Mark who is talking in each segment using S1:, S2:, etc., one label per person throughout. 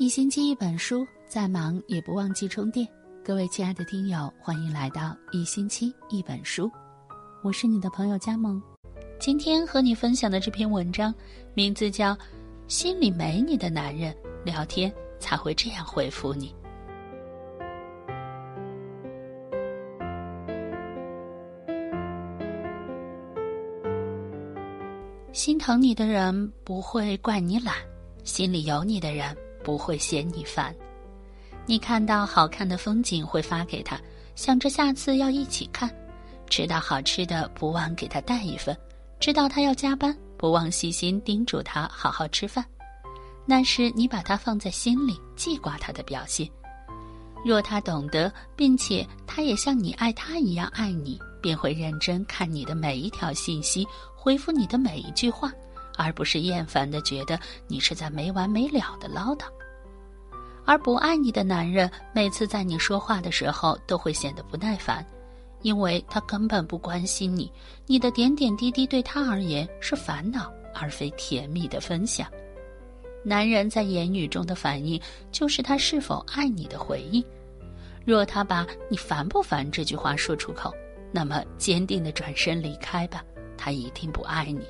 S1: 一星期一本书，再忙也不忘记充电。各位亲爱的听友，欢迎来到一星期一本书，我是你的朋友佳梦。今天和你分享的这篇文章，名字叫《心里没你的男人聊天才会这样回复你》。心疼你的人不会怪你懒，心里有你的人。不会嫌你烦，你看到好看的风景会发给他，想着下次要一起看；吃到好吃的不忘给他带一份，知道他要加班不忘细心叮嘱他好好吃饭。那是你把他放在心里，记挂他的表现。若他懂得，并且他也像你爱他一样爱你，便会认真看你的每一条信息，回复你的每一句话。而不是厌烦的觉得你是在没完没了的唠叨，而不爱你的男人每次在你说话的时候都会显得不耐烦，因为他根本不关心你，你的点点滴滴对他而言是烦恼而非甜蜜的分享。男人在言语中的反应就是他是否爱你的回应。若他把你烦不烦这句话说出口，那么坚定的转身离开吧，他一定不爱你。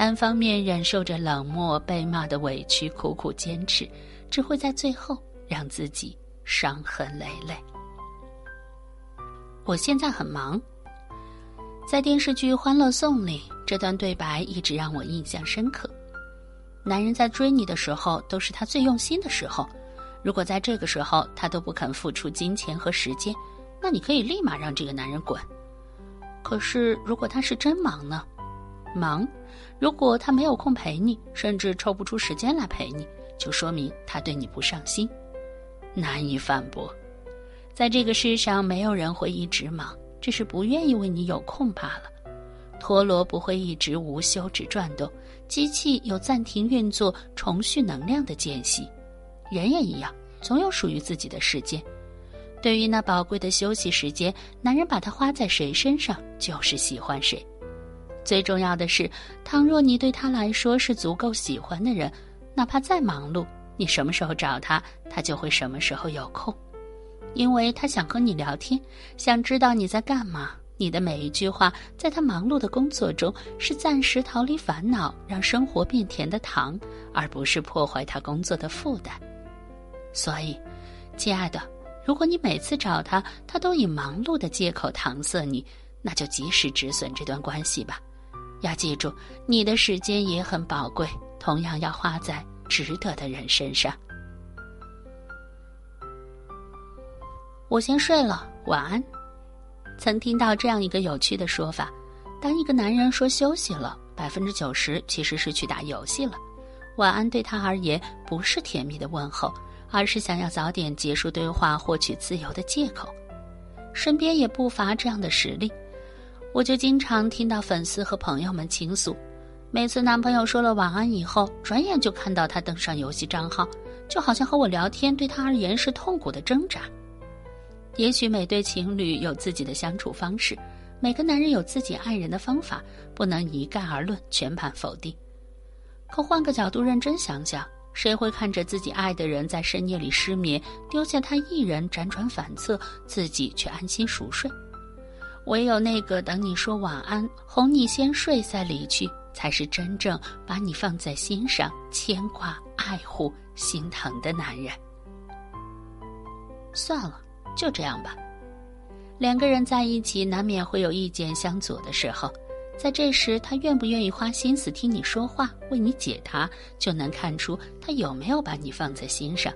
S1: 单方面忍受着冷漠、被骂的委屈，苦苦坚持，只会在最后让自己伤痕累累。我现在很忙。在电视剧《欢乐颂》里，这段对白一直让我印象深刻。男人在追你的时候，都是他最用心的时候。如果在这个时候他都不肯付出金钱和时间，那你可以立马让这个男人滚。可是，如果他是真忙呢？忙。如果他没有空陪你，甚至抽不出时间来陪你，就说明他对你不上心，难以反驳。在这个世上，没有人会一直忙，只是不愿意为你有空罢了。陀螺不会一直无休止转动，机器有暂停运作、重蓄能量的间隙，人也一样，总有属于自己的时间。对于那宝贵的休息时间，男人把它花在谁身上，就是喜欢谁。最重要的是，倘若你对他来说是足够喜欢的人，哪怕再忙碌，你什么时候找他，他就会什么时候有空，因为他想和你聊天，想知道你在干嘛。你的每一句话，在他忙碌的工作中，是暂时逃离烦恼、让生活变甜的糖，而不是破坏他工作的负担。所以，亲爱的，如果你每次找他，他都以忙碌的借口搪塞你，那就及时止损这段关系吧。要记住，你的时间也很宝贵，同样要花在值得的人身上。我先睡了，晚安。曾听到这样一个有趣的说法：当一个男人说休息了，百分之九十其实是去打游戏了。晚安对他而言不是甜蜜的问候，而是想要早点结束对话、获取自由的借口。身边也不乏这样的实例。我就经常听到粉丝和朋友们倾诉，每次男朋友说了晚安以后，转眼就看到他登上游戏账号，就好像和我聊天对他而言是痛苦的挣扎。也许每对情侣有自己的相处方式，每个男人有自己爱人的方法，不能一概而论，全盘否定。可换个角度认真想想，谁会看着自己爱的人在深夜里失眠，丢下他一人辗转反侧，自己却安心熟睡？唯有那个等你说晚安，哄你先睡再离去，才是真正把你放在心上、牵挂、爱护、心疼的男人。算了，就这样吧。两个人在一起，难免会有意见相左的时候，在这时，他愿不愿意花心思听你说话，为你解答，就能看出他有没有把你放在心上。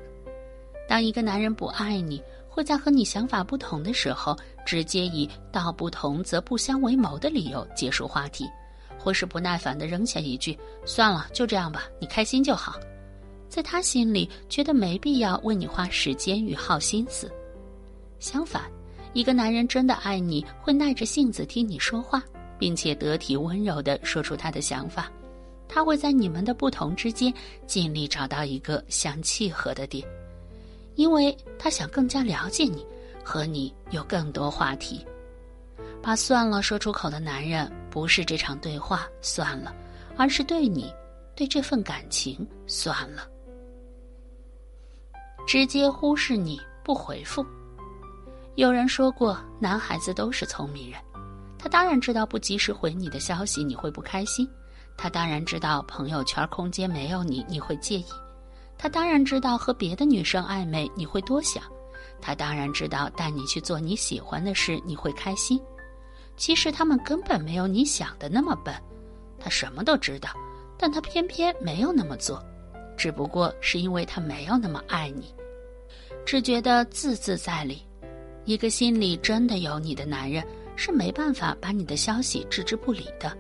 S1: 当一个男人不爱你，会在和你想法不同的时候，直接以“道不同则不相为谋”的理由结束话题，或是不耐烦地扔下一句“算了，就这样吧，你开心就好”。在他心里，觉得没必要为你花时间与耗心思。相反，一个男人真的爱你，会耐着性子听你说话，并且得体温柔地说出他的想法。他会在你们的不同之间，尽力找到一个相契合的点。因为他想更加了解你，和你有更多话题。把算了说出口的男人，不是这场对话算了，而是对你，对这份感情算了。直接忽视你不回复。有人说过，男孩子都是聪明人，他当然知道不及时回你的消息你会不开心，他当然知道朋友圈空间没有你你会介意，他当然知道和别的女生暧昧你会多想，他当然知道带你去做你喜欢的事你会开心。其实他们根本没有你想的那么笨，他什么都知道，但他偏偏没有那么做，只不过是因为他没有那么爱你，只觉得字字在理。一个心里真的有你的男人是没办法把你的消息置之不理的，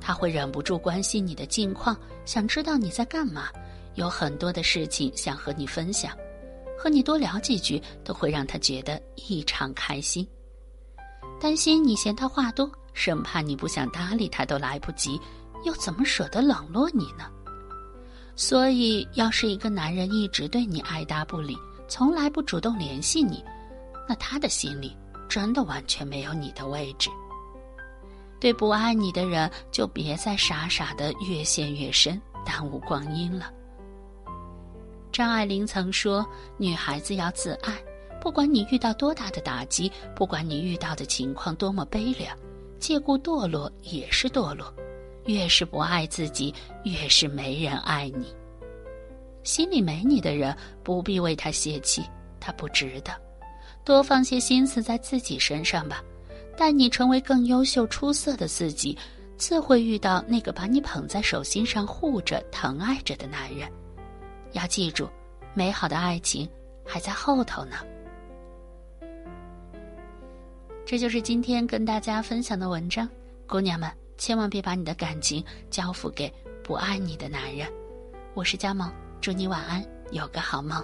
S1: 他会忍不住关心你的近况，想知道你在干嘛，有很多的事情想和你分享，和你多聊几句都会让他觉得异常开心。担心你嫌他话多，生怕你不想搭理他都来不及，又怎么舍得冷落你呢？所以，要是一个男人一直对你爱答不理，从来不主动联系你，那他的心里真的完全没有你的位置。对不爱你的人，就别再傻傻的越陷越深，耽误光阴了。张爱玲曾说：“女孩子要自爱。”不管你遇到多大的打击，不管你遇到的情况多么悲凉，借故堕落也是堕落。越是不爱自己，越是没人爱你。心里没你的人，不必为他泄气，他不值得。多放些心思在自己身上吧，待你成为更优秀、出色的自己，自会遇到那个把你捧在手心上护着、疼爱着的男人。要记住，美好的爱情还在后头呢。这就是今天跟大家分享的文章，姑娘们千万别把你的感情交付给不爱你的男人。我是佳萌，祝你晚安，有个好梦。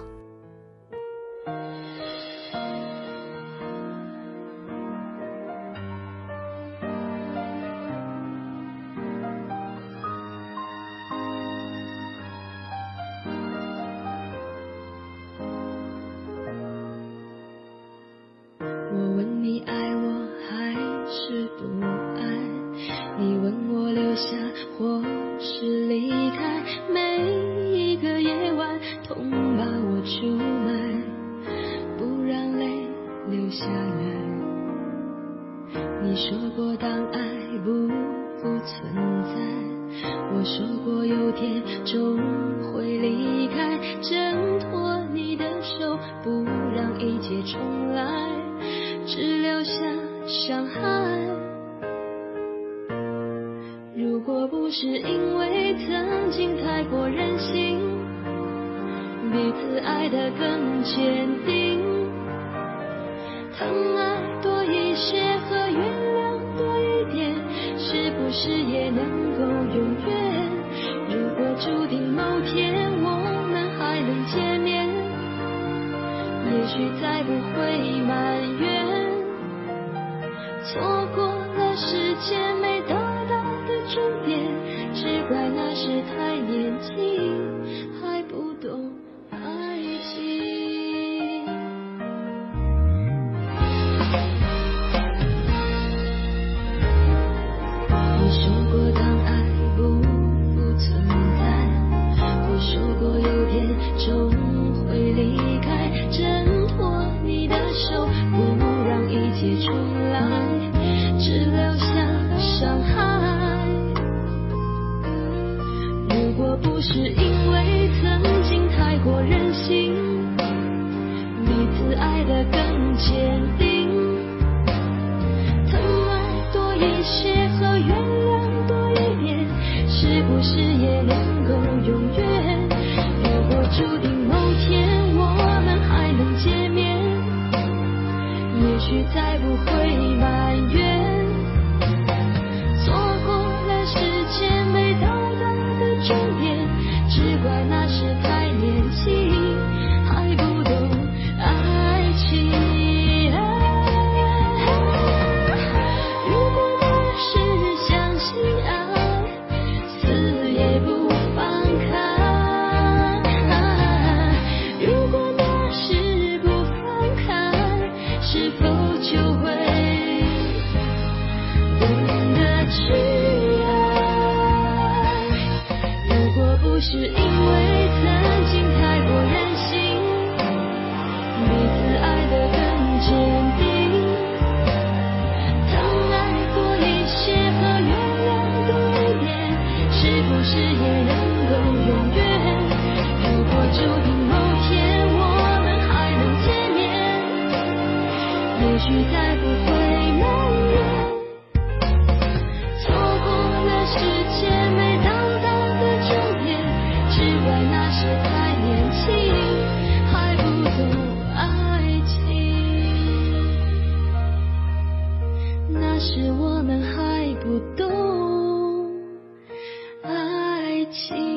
S2: 下来你说过当爱不复存在，我说过有天终会离开，挣脱你的手，不让一切重来，只留下伤害。如果不是因为曾经太过任性，彼此爱得更坚定，疼爱多一些和原谅多一点。是不是也能够永远？如果注定某天我们还能见面，也许再不会埋怨，错过了时间没到达的终点，只怪那时太年轻。不是因为曾经太过任性，彼此爱得更坚定，疼爱多一些和原谅多一点，是不是也能够永远？如果注定某天我们还能见面，也许再不会埋怨。会蔓延错过了世界没到达的终点只怪那时太年轻。还不懂爱情。那时我们还不懂爱情。